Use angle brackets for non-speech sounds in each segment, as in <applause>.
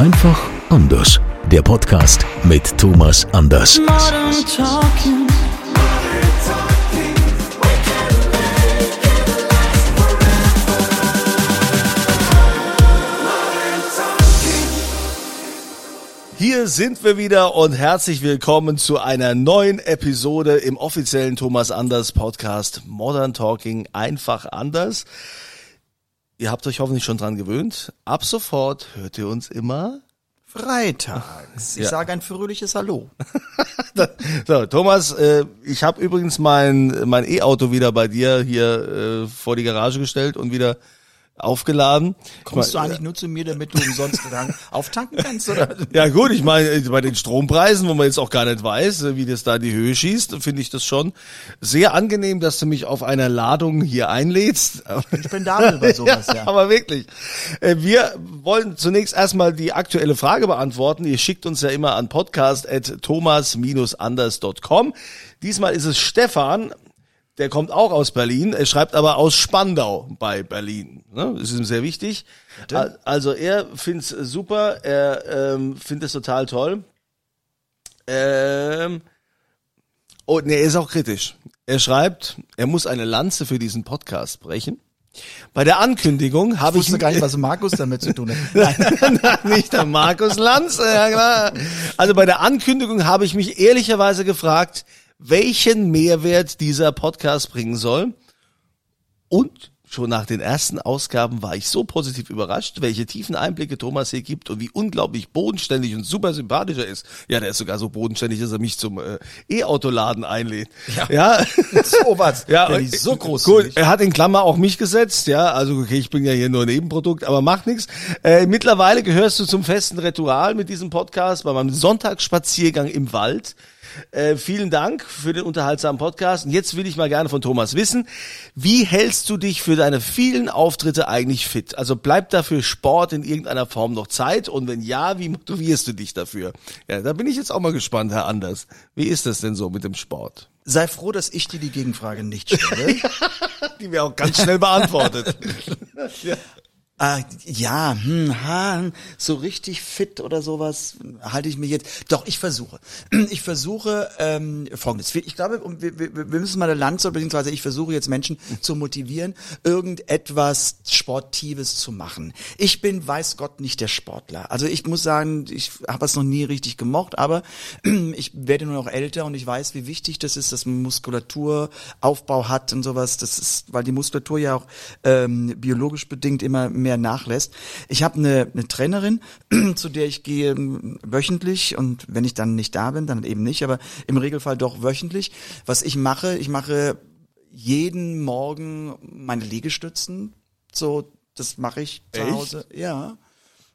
Einfach anders. Der Podcast mit Thomas Anders. Hier sind wir wieder und herzlich willkommen zu einer neuen Episode im offiziellen Thomas Anders Podcast Modern Talking einfach anders. Ihr habt euch hoffentlich schon dran gewöhnt. Ab sofort hört ihr uns immer. Freitags. Ich Ja. sage ein fröhliches Hallo. <laughs> So, Thomas, äh, ich habe übrigens mein mein E-Auto wieder bei dir hier äh, vor die Garage gestellt und wieder aufgeladen. Kommst du Ich mein, eigentlich nur zu mir, damit du umsonst dann <laughs> auftanken kannst, oder? Ja gut, ich meine, äh, bei den Strompreisen, wo man jetzt auch gar nicht weiß, äh, wie das da in die Höhe schießt, finde ich das schon sehr angenehm, dass du mich auf einer Ladung hier einlädst. Spendabel bei <laughs> sowas, ja. Aber wirklich. Äh, Wir wollen zunächst erstmal die aktuelle Frage beantworten. Ihr schickt uns ja immer an podcast.thomas-anders.com. Diesmal ist es Stefan, der kommt auch aus Berlin, er schreibt aber aus Spandau bei Berlin. Ne? Das ist ihm sehr wichtig. Al- Also er find's super, er ähm, findet es total toll. Ähm, oh, nee, er ist auch kritisch. Er schreibt, er muss eine Lanze für diesen Podcast brechen. Bei der Ankündigung habe Ich ich wusste gar nicht, was <laughs> Markus damit zu tun hat. Nein. Nein, nicht der Markus Lanz, ja klar. Also bei der Ankündigung habe ich mich ehrlicherweise gefragt, welchen Mehrwert dieser Podcast bringen soll. Und schon nach den ersten Ausgaben war ich so positiv überrascht, welche tiefen Einblicke Thomas hier gibt und wie unglaublich bodenständig und super sympathisch er ist. Ja, der ist sogar so bodenständig, dass er mich zum äh, E-Autoladen einlädt. Ja. ja. <laughs> So was. <laughs> Ja, Der ist so groß. Gut, er hat in Klammer auch mich gesetzt, ja. Also okay, ich bin ja hier nur ein Nebenprodukt, aber macht nichts. Äh, mittlerweile gehörst du zum festen Ritual mit diesem Podcast bei meinem Sonntagsspaziergang im Wald. Äh, vielen Dank für den unterhaltsamen Podcast. Und jetzt will ich mal gerne von Thomas wissen, wie hältst du dich für deine vielen Auftritte eigentlich fit? Also bleibt dafür Sport in irgendeiner Form noch Zeit? Und wenn ja, wie motivierst du dich dafür? Ja, da bin ich jetzt auch mal gespannt, Herr Anders. Wie ist das denn so mit dem Sport? Sei froh, dass ich dir die Gegenfrage nicht stelle. <laughs> Die wir auch ganz schnell beantwortet. <laughs> Ah, ja, hm, ha, so richtig fit oder sowas halte ich mir jetzt. Doch, ich versuche. <clears throat> Ich versuche ähm, folgendes. Ich glaube, wir, wir, wir müssen mal eine Lanze, beziehungsweise ich versuche jetzt Menschen zu motivieren, irgendetwas Sportives zu machen. Ich bin, weiß Gott, nicht der Sportler. Also ich muss sagen, ich habe es noch nie richtig gemocht, aber <clears throat> ich werde nur noch älter und ich weiß, wie wichtig das ist, dass man Muskulaturaufbau hat und sowas. Das ist, weil die Muskulatur ja auch ähm, biologisch bedingt immer mehr nachlässt. Ich habe eine, eine Trainerin, <clears throat> zu der ich gehe ähm, wöchentlich und wenn ich dann nicht da bin, dann eben nicht, aber im Regelfall doch wöchentlich. Was ich mache, ich mache jeden Morgen meine Liegestützen. So, das mache ich zu Echt? Hause. Ja.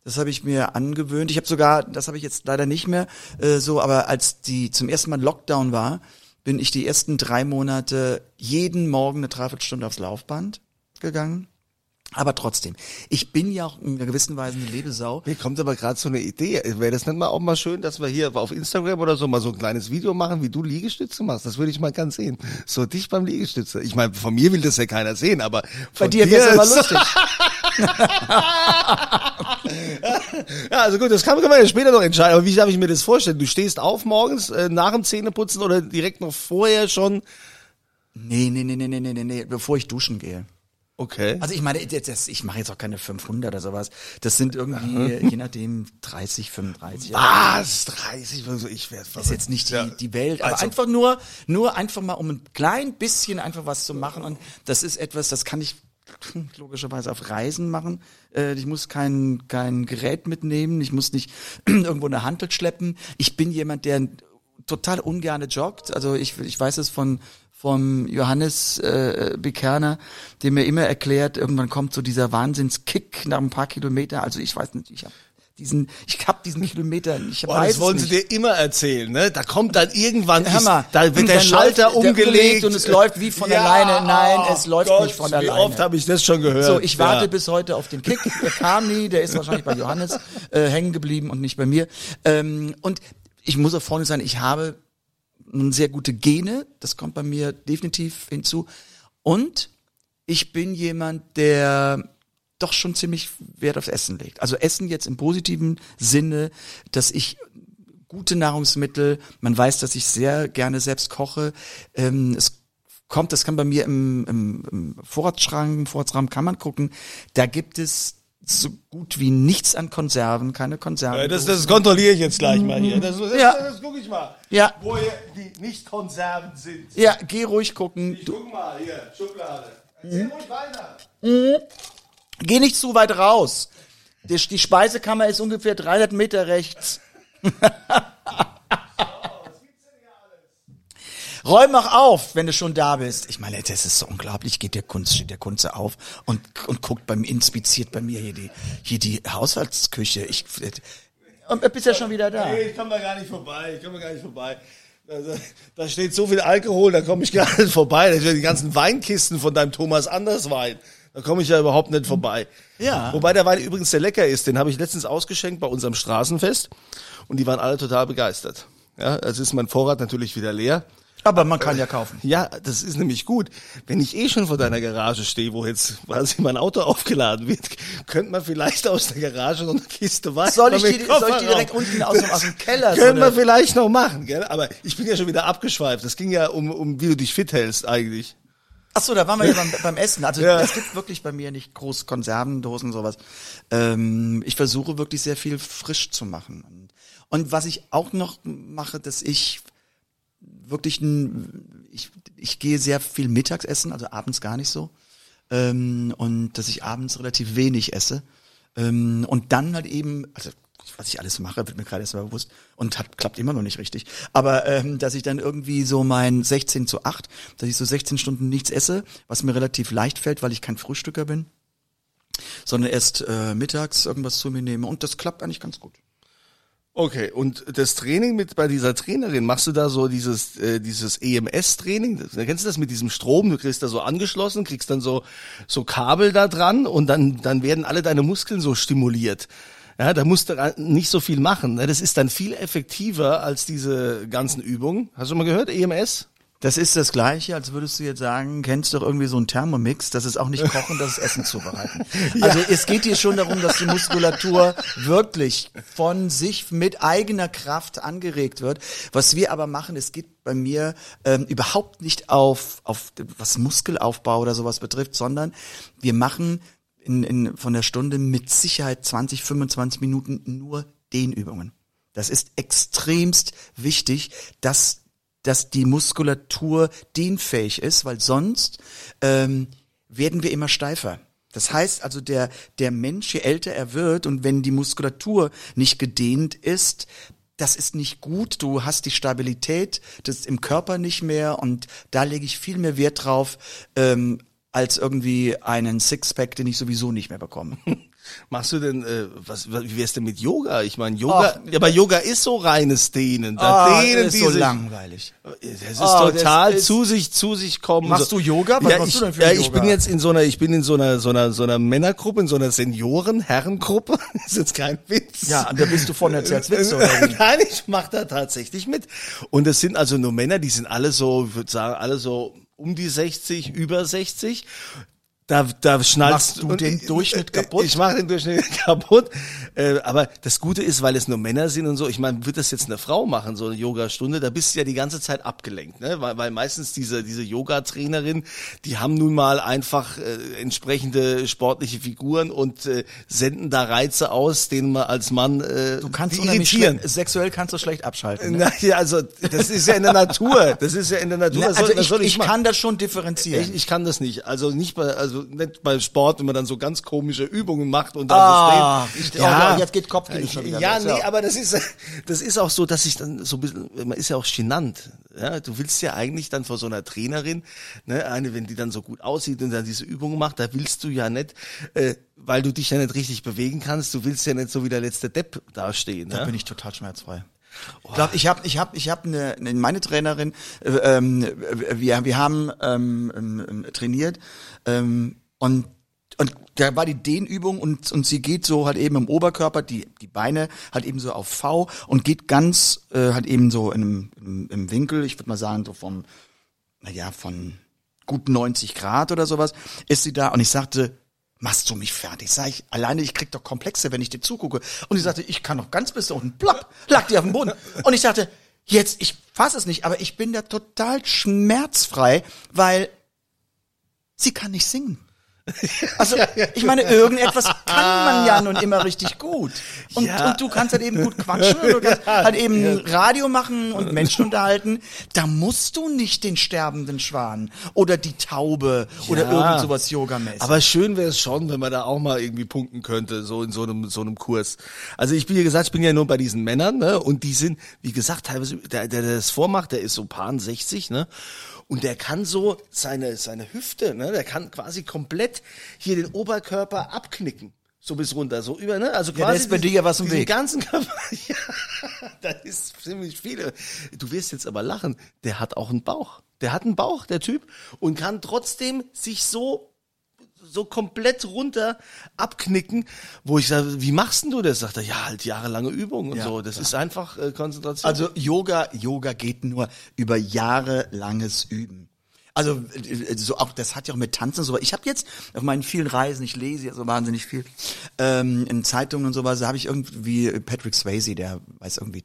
Das habe ich mir angewöhnt. Ich habe sogar, das habe ich jetzt leider nicht mehr äh, so, aber als die zum ersten Mal Lockdown war, bin ich die ersten drei Monate jeden Morgen eine Dreiviertelstunde aufs Laufband gegangen. Aber trotzdem, ich bin ja auch in einer gewissen Weise eine Lebesau. Mir kommt aber gerade so eine Idee. Wäre das nicht mal auch mal schön, dass wir hier auf Instagram oder so mal so ein kleines Video machen, wie du Liegestütze machst? Das würde ich mal ganz sehen. So dich beim Liegestütze. Ich meine, von mir will das ja keiner sehen, aber von Bei dir wäre es aber lustig. <laughs> Ja, also gut, das kann, kann man ja später noch entscheiden. Aber wie darf ich mir das vorstellen? Du stehst auf morgens äh, nach dem Zähneputzen oder direkt noch vorher schon? Nee, nee, nee, nee, nee, nee, nee, nee, bevor ich duschen gehe. Okay. Also ich meine, das, ich mache jetzt auch keine 500 oder sowas. Das sind irgendwie, je nachdem, 30, 35. Was? 30? Also ich werde ist jetzt nicht die, die Welt, aber Also- einfach nur, nur einfach mal, um ein klein bisschen einfach was zu machen. Und das ist etwas, das kann ich <laughs> logischerweise auf Reisen machen. Äh, ich muss kein, kein Gerät mitnehmen, ich muss nicht <clears throat> irgendwo eine Handel schleppen. Ich bin jemand, der total ungerne joggt. Also ich, ich weiß es von vom Johannes äh, Bekerner, der mir immer erklärt, irgendwann kommt so dieser Wahnsinnskick nach ein paar Kilometer. Also ich weiß nicht, ich habe diesen, ich hab diesen Kilometer, ich Boah, das wollen sie nicht. dir immer erzählen, ne? Da kommt dann irgendwann, Hör ist, mal, da wird der Schalter läuft umgelegt und es läuft wie von alleine. Nein, es läuft Gott, nicht von Wie alleine. oft habe ich das schon gehört? So, ich warte ja. bis heute auf den Kick. Der kam nie, der ist wahrscheinlich bei Johannes äh, hängen geblieben und nicht bei mir. Ähm, und ich muss auch vorne sein, ich habe sehr gute Gene, das kommt bei mir definitiv hinzu. Und ich bin jemand, der doch schon ziemlich Wert aufs Essen legt. Also Essen jetzt im positiven Sinne, dass ich gute Nahrungsmittel, man weiß, dass ich sehr gerne selbst koche. Ähm, es kommt, das kann bei mir im, im, im Vorratsschrank, im Vorratsraum kann man gucken. Da gibt es so gut wie nichts an Konserven, keine Konserven. Ja, das, das kontrolliere ich jetzt gleich mal hier. Das, das, Ja. das, das gucke ich mal. Ja. Wo hier die nicht Konserven sind. ja, geh ruhig gucken. Ich guck mal, hier, Schublade. Erzähl ruhig weiter. geh nicht zu weit raus. Die, die Speisekammer ist ungefähr 300 Meter rechts. <laughs> Räum auch auf, wenn du schon da bist. Ich meine, das ist so unglaublich. Geht der Kunst, steht der Kunze auf und, und guckt beim, inspiziert bei mir hier die, hier die Haushaltsküche. Ich, und bist ja schon wieder da. Nee, ich komme da gar nicht vorbei. Ich komme da gar nicht vorbei. Also, da steht so viel Alkohol, da komme ich gar nicht vorbei. Da stehen die ganzen Weinkisten von deinem Thomas Anders Wein. Da komme ich ja überhaupt nicht vorbei. Ja. Wobei der Wein übrigens sehr lecker ist. Den habe ich letztens ausgeschenkt bei unserem Straßenfest und die waren alle total begeistert. Ja, also ist mein Vorrat natürlich wieder leer. Aber man kann ja kaufen. Ja, das ist nämlich gut. Wenn ich eh schon vor deiner Garage stehe, wo jetzt quasi mein Auto aufgeladen wird, könnte man vielleicht aus der Garage noch eine Kiste Wein Soll ich die, soll ich die direkt unten aus, dem- aus dem Keller? so Können wir vielleicht noch machen, gell? Aber ich bin ja schon wieder abgeschweift. Das ging ja um, um wie du dich fit hältst eigentlich. Ach so, da waren wir ja beim, beim Essen. Also Ja. es gibt wirklich bei mir nicht groß Konservendosen sowas. Ähm, ich versuche wirklich sehr viel frisch zu machen. Und was ich auch noch mache, dass ich wirklich ein, ich, ich gehe sehr viel mittags essen, also abends gar nicht so. Ähm, und dass ich abends relativ wenig esse. Ähm, und dann halt eben, also was ich alles mache, wird mir gerade erst mal bewusst und hat, klappt immer noch nicht richtig. Aber ähm, dass ich dann irgendwie so mein 16 zu 8, dass ich so 16 Stunden nichts esse, was mir relativ leicht fällt, weil ich kein Frühstücker bin, sondern erst äh, mittags irgendwas zu mir nehme. Und das klappt eigentlich ganz gut. Okay, und das Training mit bei dieser Trainerin, machst du da so dieses äh, dieses EMS-Training? Das- Kennst du das mit diesem Strom? Du kriegst da so angeschlossen, kriegst dann so so Kabel da dran und dann dann werden alle deine Muskeln so stimuliert. Ja, da musst du nicht so viel machen. ne? Das ist dann viel effektiver als diese ganzen Übungen. Hast du mal gehört, EMS? Das ist das Gleiche, als würdest du jetzt sagen, kennst du doch irgendwie so einen Thermomix, das ist auch nicht kochen, das ist Essen <laughs> zubereiten. Also es geht hier schon darum, dass die Muskulatur wirklich von sich mit eigener Kraft angeregt wird. Was wir aber machen, es geht bei mir ähm, überhaupt nicht auf, auf was Muskelaufbau oder sowas betrifft, sondern wir machen in, in, von der Stunde mit Sicherheit 20, 25 Minuten nur Dehnübungen. Das ist extremst wichtig, dass dass die Muskulatur dehnfähig ist, weil sonst ähm, werden wir immer steifer. Das heißt also, der, der Mensch, je älter er wird und wenn die Muskulatur nicht gedehnt ist, das ist nicht gut. Du hast die Stabilität das im Körper nicht mehr und da lege ich viel mehr Wert drauf, ähm, als irgendwie einen Sixpack, den ich sowieso nicht mehr bekomme. <laughs> Machst du denn, äh, was, wie wär's denn mit Yoga? Ich meine, Yoga, Ach, ja, aber Yoga ist so reines Dehnen. Da Ah, dehnen das die ist so sich. langweilig. Das ist Oh, das total ist- zu sich, zu sich kommen. Machst du Yoga? Was ja, machst ich, du denn für ja, Yoga? ich bin jetzt in so einer, ich bin in so einer, so einer, so einer Männergruppe, in so einer Senioren-Herrengruppe. <laughs> ist jetzt kein Witz. Ja, und da bist du von erzählst Witze oder wie? <laughs> Nein, ich mach da tatsächlich mit. Und es sind also nur Männer, die sind alle so, ich würde sagen, alle so um die 60, über 60. Da, da schnallst Machst du den ich- Durchschnitt kaputt? Ich mache den Durchschnitt <laughs> kaputt. Äh, aber das Gute ist, weil es nur Männer sind und so, ich meine, wird das jetzt eine Frau machen, so eine Yogastunde, da bist du ja die ganze Zeit abgelenkt, ne? Weil, weil meistens diese, diese Yoga-Trainerin, die haben nun mal einfach äh, entsprechende sportliche Figuren und äh, senden da Reize aus, denen man als Mann äh, Du kannst irritieren. sexuell kannst du schlecht abschalten. Ne? Na, ja, also das ist ja in der Natur. Das ist ja in der Natur. Na, soll, also was ich, soll ich machen? kann das schon differenzieren. Ich, ich kann das nicht. Also nicht bei, also Also nicht beim Sport, wenn man dann so ganz komische Übungen macht und dann Ah, so steht. ich- oh, jetzt geht Kopfkino schon wieder Ja, los, nee, ja. aber das ist, das ist auch so, dass ich dann so ein bisschen, man ist ja auch genannt. Ja, du willst ja eigentlich dann vor so einer Trainerin, ne, eine, wenn die dann so gut aussieht und dann diese Übungen macht, da willst du ja nicht, äh, weil du dich ja nicht richtig bewegen kannst, du willst ja nicht so wie der letzte Depp dastehen. Da ja? bin ich total schmerzfrei. Ich glaube, ich habe ich hab, ich hab eine, eine, meine Trainerin, äh, ähm, äh, wir, wir haben ähm, ähm, trainiert ähm, und und da war die Dehnübung und, und sie geht so halt eben im Oberkörper, die, die Beine halt eben so auf V und geht ganz äh, halt eben so in im, im Winkel, ich würde mal sagen, so vom, naja, von gut 90 Grad oder sowas, ist sie da und ich sagte, machst du mich fertig? Sag ich, alleine ich krieg doch Komplexe, wenn ich dir zugucke. Und sie sagte, ich kann doch ganz bis da unten, plopp, lag die auf dem Boden. Und ich sagte, jetzt, ich fass es nicht, aber ich bin da total schmerzfrei, weil sie kann nicht singen. <laughs> Also, ich meine, irgendetwas kann man ja nun immer richtig gut. Und, Ja. und du kannst halt eben gut quatschen, und du kannst <laughs> halt eben Radio machen und Menschen unterhalten. Da musst du nicht den sterbenden Schwan oder die Taube oder Ja. irgend sowas Yogamäßig. Aber schön wäre es schon, wenn man da auch mal irgendwie punkten könnte, so in so einem so einem Kurs. Also ich bin ja gesagt, ich bin ja nur bei diesen Männern, ne? Und die sind, wie gesagt, teilweise der, der, der das vormacht, der ist so paar 60, ne? Und der kann so seine seine Hüfte, ne? Der kann quasi komplett hier den Oberkörper abknicken. So bis runter, so über, ne? Also Ja, da quasi ist bei diesen- dir ja was im Weg. ganzen Körper. <laughs> Ja, da ist ziemlich viele. Du wirst jetzt aber lachen. Der hat auch einen Bauch. Der hat einen Bauch, der Typ, und kann trotzdem sich so so komplett runter abknicken, wo ich sage, wie machst denn du das? Sagt er, ja, halt jahrelange Übung und Ja, so. Das ist einfach äh, Konzentration. Also Yoga, Yoga geht nur über jahrelanges Üben. Also äh, so auch das hat ja auch mit Tanzen und so. Ich habe jetzt auf meinen vielen Reisen, ich lese ja so wahnsinnig viel ähm, in Zeitungen und sowas, da habe ich irgendwie Patrick Swayze, der weiß irgendwie,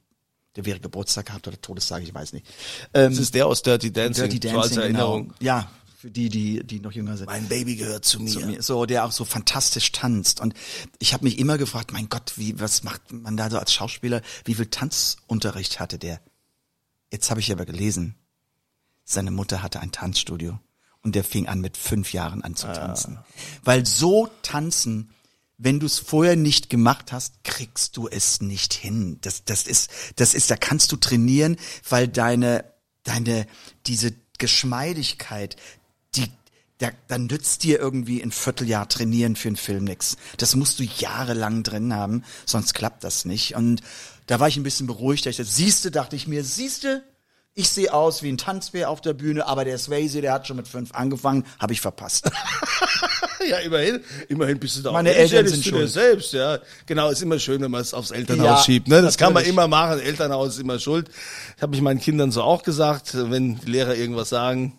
der wäre Geburtstag gehabt oder Todestag, ich weiß nicht. Ähm, das ist der aus Dirty Dancing, Dirty so als Dancing, Erinnerung. genau. Ja, für die, die, die noch jünger sind. Mein Baby gehört zu mir. zu mir, so der auch so fantastisch tanzt und ich habe mich immer gefragt, mein Gott, wie was macht man da so als Schauspieler, wie viel Tanzunterricht hatte der? Jetzt habe ich aber gelesen, seine Mutter hatte ein Tanzstudio und der fing an mit fünf Jahren an zu tanzen, weil so tanzen wenn du es vorher nicht gemacht hast, kriegst du es nicht hin. Das, das ist, das ist, da kannst du trainieren, weil deine, deine, diese Geschmeidigkeit, die, da, da nützt dir irgendwie ein Vierteljahr trainieren für einen Film nix. Das musst du jahrelang drin haben, sonst klappt das nicht. Und da war ich ein bisschen beruhigt. Ich dachte, siehste, dachte ich mir, siehste, ich sehe aus wie ein Tanzbär auf der Bühne, aber der Swayze, der hat schon mit fünf angefangen, habe ich verpasst. <laughs> Ja, immerhin, immerhin bist du da. Meine auch Eltern sind zu dir selbst, ja. Genau, ist immer schön, wenn man es aufs Elternhaus Ja, schiebt, ne? Das kann man natürlich. immer machen. Elternhaus ist immer schuld. Ich habe mich meinen Kindern so auch gesagt, wenn die Lehrer irgendwas sagen,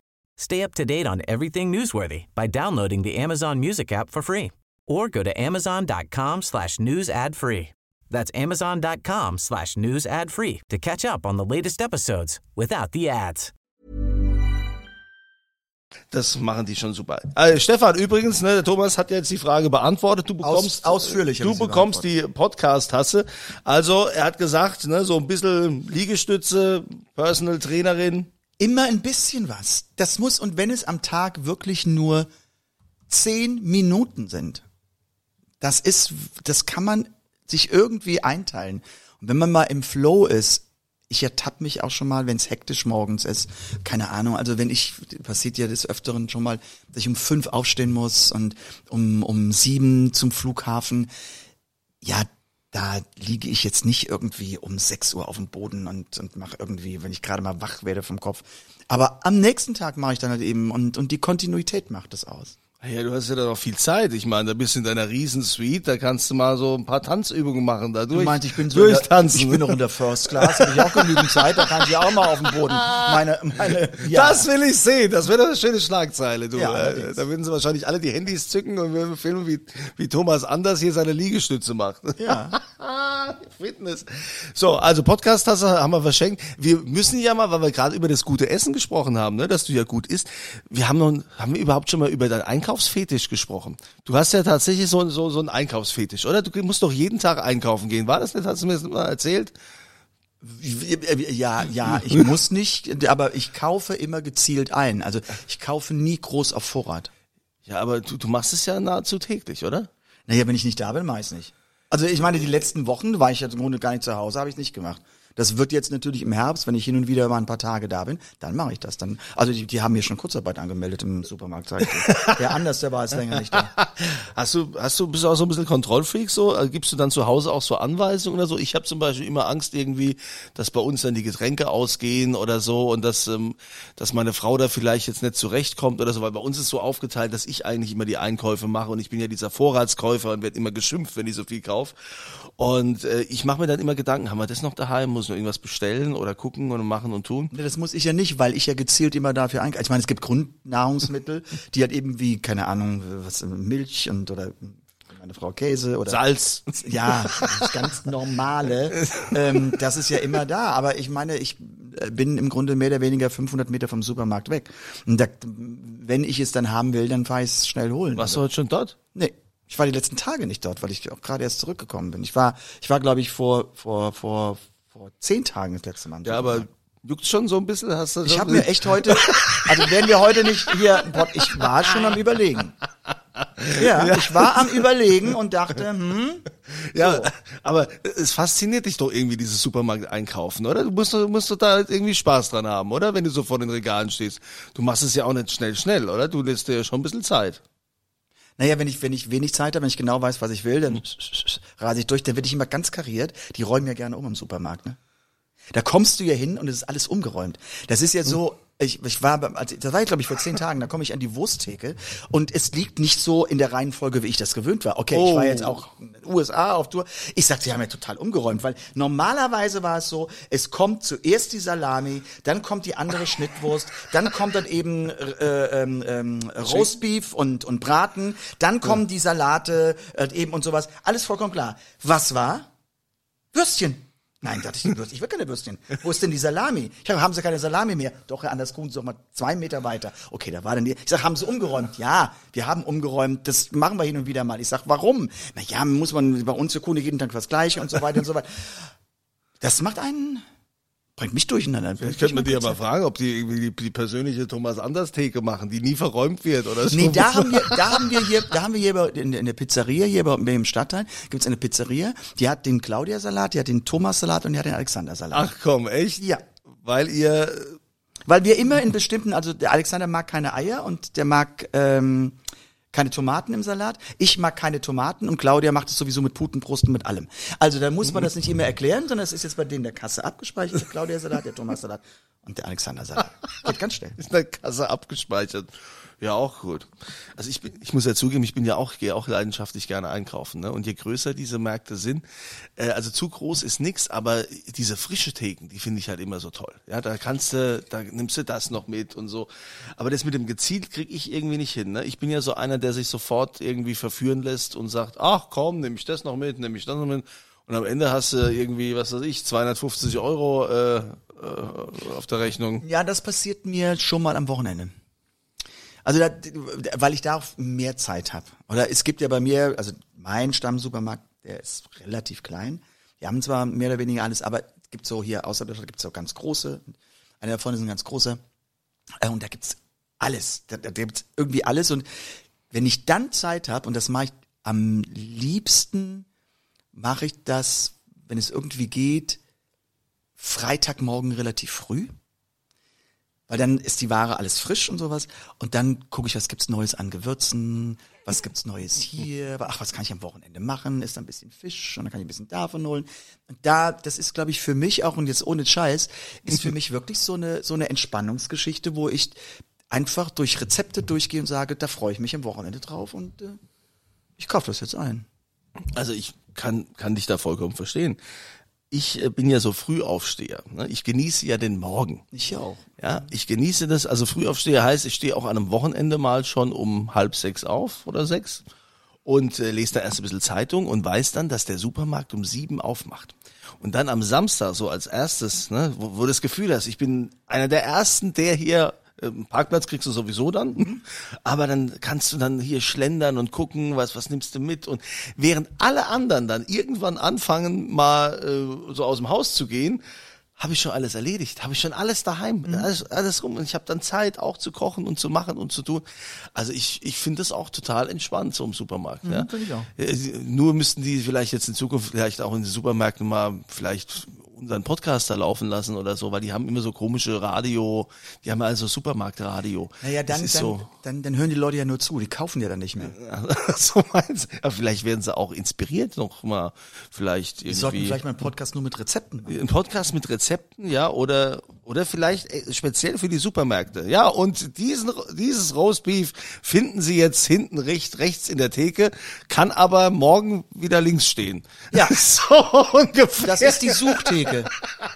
Stay up to date on everything newsworthy by downloading the Amazon Music app for free or go to amazon.com slash news ad free. That's amazon.com slash news ad free to catch up on the latest episodes without the ads. Das machen die schon super. Äh, Stefan, übrigens, ne, der Thomas hat jetzt die Frage beantwortet. Du bekommst ausführlich hab Du bekommst die Podcast-Tasse. Also er hat gesagt, ne, so ein bisschen Liegestütze, Personal Trainerin. Immer ein bisschen was. Das muss, und wenn es am Tag wirklich nur zehn Minuten sind, das ist, das kann man sich irgendwie einteilen. Und wenn man mal im Flow ist, ich ertappe mich auch schon mal, wenn es hektisch morgens ist. Keine Ahnung, also wenn ich, passiert ja des Öfteren schon mal, dass ich um fünf aufstehen muss und um, um sieben zum Flughafen. Ja, da liege ich jetzt nicht irgendwie um sechs Uhr auf dem Boden und, und mache irgendwie, wenn ich gerade mal wach werde vom Kopf. Aber am nächsten Tag mache ich dann halt eben und, und die Kontinuität macht es aus. Ja, du hast ja da noch viel Zeit. Ich meine, da bist du in deiner Riesensuite, da kannst du mal so ein paar Tanzübungen machen, da durch, Du meinst, ich bin so in der, ich bin noch in der First Class, habe ich auch genügend Zeit, da kann ich auch mal auf dem Boden meine, meine, ja. Das will ich sehen. Das wäre doch eine schöne Schlagzeile, du. Ja, Äh, allerdings. da würden sie wahrscheinlich alle die Handys zücken und wir filmen, wie, wie Thomas Anders hier seine Liegestütze macht. Ja. <laughs> <laughs> Fitness. So, also Podcast-Tasse haben wir verschenkt. Wir müssen ja mal, weil wir gerade über das gute Essen gesprochen haben, ne, dass du ja gut isst. Wir haben noch, haben wir überhaupt schon mal über deinen Einkaufsfetisch gesprochen? Du hast ja tatsächlich so, so, so einen Einkaufsfetisch, oder? Du musst doch jeden Tag einkaufen gehen. War das nicht? Hast du mir das mal erzählt? Ja, ja, ich <laughs> muss nicht, aber ich kaufe immer gezielt ein. Also ich kaufe nie groß auf Vorrat. Ja, aber du, du machst es ja nahezu täglich, oder? Naja, wenn ich nicht da bin, mache ich's nicht. Also ich meine, die letzten Wochen war ich ja im Grunde gar nicht zu Hause, habe ich nicht gemacht. Das wird jetzt natürlich im Herbst, wenn ich hin und wieder mal ein paar Tage da bin, dann mache ich das. Dann, also die, die haben mir schon Kurzarbeit angemeldet im Supermarkt. Sag ich <laughs> der anders, der war jetzt länger nicht da. Hast du, hast du, bist du auch so ein bisschen Kontrollfreak so? Also Gibst du dann zu Hause auch so Anweisungen oder so? Ich habe zum Beispiel immer Angst irgendwie, dass bei uns dann die Getränke ausgehen oder so und dass, ähm, dass meine Frau da vielleicht jetzt nicht zurechtkommt oder so, weil bei uns ist so aufgeteilt, dass ich eigentlich immer die Einkäufe mache und ich bin ja dieser Vorratskäufer und werde immer geschimpft, wenn ich so viel kaufe. Und äh, ich mache mir dann immer Gedanken, haben wir das noch daheim, muss noch irgendwas bestellen oder gucken und machen und tun? Das muss ich ja nicht, weil ich ja gezielt immer dafür einkaufe. Ich meine, es gibt Grundnahrungsmittel, die halt eben wie, keine Ahnung, was, Milch und oder meine Frau Käse oder Salz. Ja, das ganz normale. ähm, das ist ja immer da. Aber ich meine, ich äh, bin im Grunde mehr oder weniger 500 Meter vom Supermarkt weg. Und da, wenn ich es dann haben will, dann fahre ich es schnell holen. Warst du heute schon dort? Nee. Ich war die letzten Tage nicht dort, weil ich auch gerade erst zurückgekommen bin. Ich war, ich war, glaube ich, vor, vor, vor, vor zehn Tagen das letzte Mal. Ja, aber juckt schon so ein bisschen, hast du ich habe mir echt heute, also werden wir heute nicht hier, ich war schon am überlegen. Ja, ich war am überlegen und dachte, hm, Ja, aber es fasziniert dich doch irgendwie dieses Supermarkt einkaufen, oder? Du musst, musst doch da irgendwie Spaß dran haben, oder? Wenn du so vor den Regalen stehst. Du machst es ja auch nicht schnell, schnell, oder? Du lässt dir ja schon ein bisschen Zeit. Naja, wenn ich, wenn ich wenig Zeit habe, wenn ich genau weiß, was ich will, dann rase ich durch, dann werde ich immer ganz kariert. Die räumen ja gerne um im Supermarkt, ne? Da kommst du ja hin und es ist alles umgeräumt. Das ist ja so, ich, ich war, also, da war ich glaube ich vor zehn Tagen, da komme ich an die Wursttheke und es liegt nicht so in der Reihenfolge, wie ich das gewöhnt war. Okay, ich war Oh. jetzt auch in den USA auf Tour. Ich sagte, sie haben ja total umgeräumt, weil normalerweise war es so, es kommt zuerst die Salami, dann kommt die andere Schnittwurst, dann kommt dann eben äh, ähm, ähm, Roastbeef und, und Braten, dann kommen die Salate äh, eben und sowas. Alles vollkommen klar. Was war? Würstchen. Nein, dachte ich, Würstchen. ich will keine Würstchen. Wo ist denn die Salami? Ich hab, haben sie keine Salami mehr? Doch, Herr Anders Kuhn, so mal zwei Meter weiter. Okay, da war dann die. Ich sag, haben sie umgeräumt? Ja, wir haben umgeräumt. Das machen wir hin und wieder mal. Ich sag, warum? Na ja, muss man bei uns zur Kunde jeden Tag was Gleiche und so weiter und so weiter. Das macht einen, bringt mich durcheinander. Ich könnte mir dir aber fragen, ob die irgendwie die, die persönliche Thomas Anders Theke machen, die nie verräumt wird oder so. Nee, da haben wir, da haben wir hier, da haben wir hier in, in der Pizzeria, hier bei im Stadtteil, gibt's eine Pizzeria, die hat den Claudia-Salat, die hat den Thomas-Salat und die hat den Alexander-Salat. Ach komm, echt? Ja. Weil ihr, Weil wir immer in bestimmten, also der Alexander mag keine Eier und der mag ähm, keine Tomaten im Salat. Ich mag keine Tomaten und Claudia macht es sowieso mit Putenbrust und mit allem. Also da muss man das nicht immer erklären, sondern es ist jetzt bei denen der Kasse abgespeichert. Der Claudia-Salat, der Thomas-Salat und der Alexander-Salat. Geht ganz schnell. ist in der Kasse abgespeichert. Ja, auch gut. Also ich bin, ich muss ja zugeben, ich bin ja auch, gehe auch leidenschaftlich gerne einkaufen, ne? Und je größer diese Märkte sind, äh, also zu groß ist nix, aber diese frische Theken, die finde ich halt immer so toll. Ja, da kannst du, da nimmst du das noch mit und so. Aber das mit dem gezielt krieg ich irgendwie nicht hin. Ne? Ich bin ja so einer, der sich sofort irgendwie verführen lässt und sagt, ach komm, nehme ich das noch mit, nehme ich das noch mit. Und am Ende hast du irgendwie, was weiß ich, 250 Euro äh, äh, auf der Rechnung. Ja, das passiert mir schon mal am Wochenende. Also da, weil ich da auch mehr Zeit habe. Oder es gibt ja bei mir, also mein Stammsupermarkt, der ist relativ klein. Die haben zwar mehr oder weniger alles, aber es gibt so hier der Stadt gibt es auch ganz große. Einer davon ist ein ganz großer. Äh, Und da gibt's alles. Da, da gibt's irgendwie alles. Und wenn ich dann Zeit habe, und das mache ich am liebsten, mache ich das, wenn es irgendwie geht, Freitagmorgen relativ früh. Weil dann ist die Ware alles frisch und sowas. Und dann gucke ich, was gibt's Neues an Gewürzen, was gibt's Neues hier, ach, was kann ich am Wochenende machen? Ist da ein bisschen Fisch und dann kann ich ein bisschen davon holen. Und da, das ist, glaube ich, für mich auch, und jetzt ohne Scheiß, ist für mich wirklich so eine, so eine Entspannungsgeschichte, wo ich einfach durch Rezepte durchgehe und sage, da freue ich mich am Wochenende drauf und äh, ich kaufe das jetzt ein. Also ich kann, kann dich da vollkommen verstehen. Ich äh, bin ja so Frühaufsteher. Ne? Ich genieße ja den Morgen. Ich auch. Ja, ich genieße das. Also Frühaufsteher heißt, ich stehe auch an einem Wochenende mal schon um halb sechs auf oder sechs und äh, lese da erst ein bisschen Zeitung und weiß dann, dass der Supermarkt um sieben aufmacht. Und dann am Samstag so als erstes, ne, wo, wo du das Gefühl hast, ich bin einer der ersten, der hier ähm, Parkplatz kriegst du sowieso dann, aber dann kannst du dann hier schlendern und gucken, was was nimmst du mit und während alle anderen dann irgendwann anfangen mal äh, so aus dem Haus zu gehen, habe ich schon alles erledigt, habe ich schon alles daheim, alles, alles rum und ich habe dann Zeit auch zu kochen und zu machen und zu tun. Also ich ich finde das auch total entspannt so im Supermarkt. ja. ich auch. Äh, Nur müssten die vielleicht jetzt in Zukunft vielleicht auch in den Supermärkten mal vielleicht unseren Podcaster laufen lassen oder so, weil die haben immer so komische Radio, die haben also Supermarktradio. Naja, dann, dann, so. dann, dann hören die Leute ja nur zu, die kaufen ja dann nicht mehr. <laughs> so meinst du? Aber vielleicht werden sie auch inspiriert noch mal, vielleicht Wir sollten irgendwie vielleicht mal einen Podcast nur mit Rezepten machen. ein Podcast mit Rezepten, ja, oder oder vielleicht äh, speziell für die Supermärkte. Ja, und diesen dieses Roastbeef finden Sie jetzt hinten rechts rechts in der Theke, kann aber morgen wieder links stehen. Ja. <laughs> so ungefähr. Das ist die Suchtheke.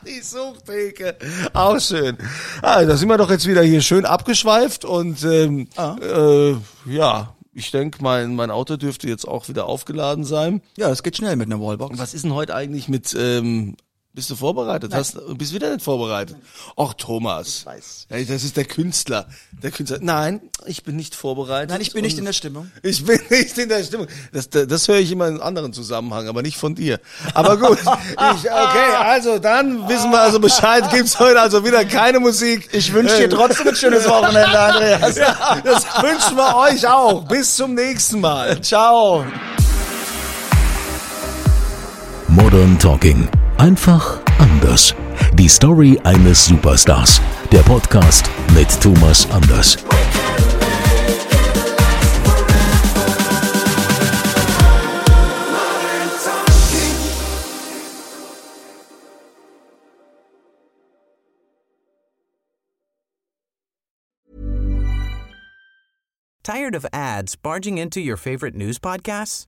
Die Suchtheke. <laughs> Auch schön. Ah, da sind wir doch jetzt wieder hier schön abgeschweift und ähm, Ah. äh, ja, ich denke, mein, mein Auto dürfte jetzt auch wieder aufgeladen sein. Ja, das geht schnell mit einer Wallbox. Was ist denn heute eigentlich mit, ähm, bist du vorbereitet? Hast, bist wieder nicht vorbereitet? Ach, Thomas. weiß. Ja, das ist der Künstler. Der Künstler. Nein, ich bin nicht vorbereitet. Nein, ich bin nicht in der Stimmung. Ich bin <laughs> nicht in der Stimmung. Das, das, das höre ich immer in einem anderen Zusammenhang, aber nicht von dir. Aber gut. <laughs> Ich, okay, also dann wissen wir also Bescheid. Gibt's heute also wieder keine Musik. Ich wünsche dir trotzdem ein schönes Wochenende, Andreas. <laughs> Ja, das wünschen wir euch auch. Bis zum nächsten Mal. Ciao. Modern Talking. Einfach anders. Die Story eines Superstars. Der Podcast mit Thomas Anders. Tired of ads barging into your favorite news podcasts?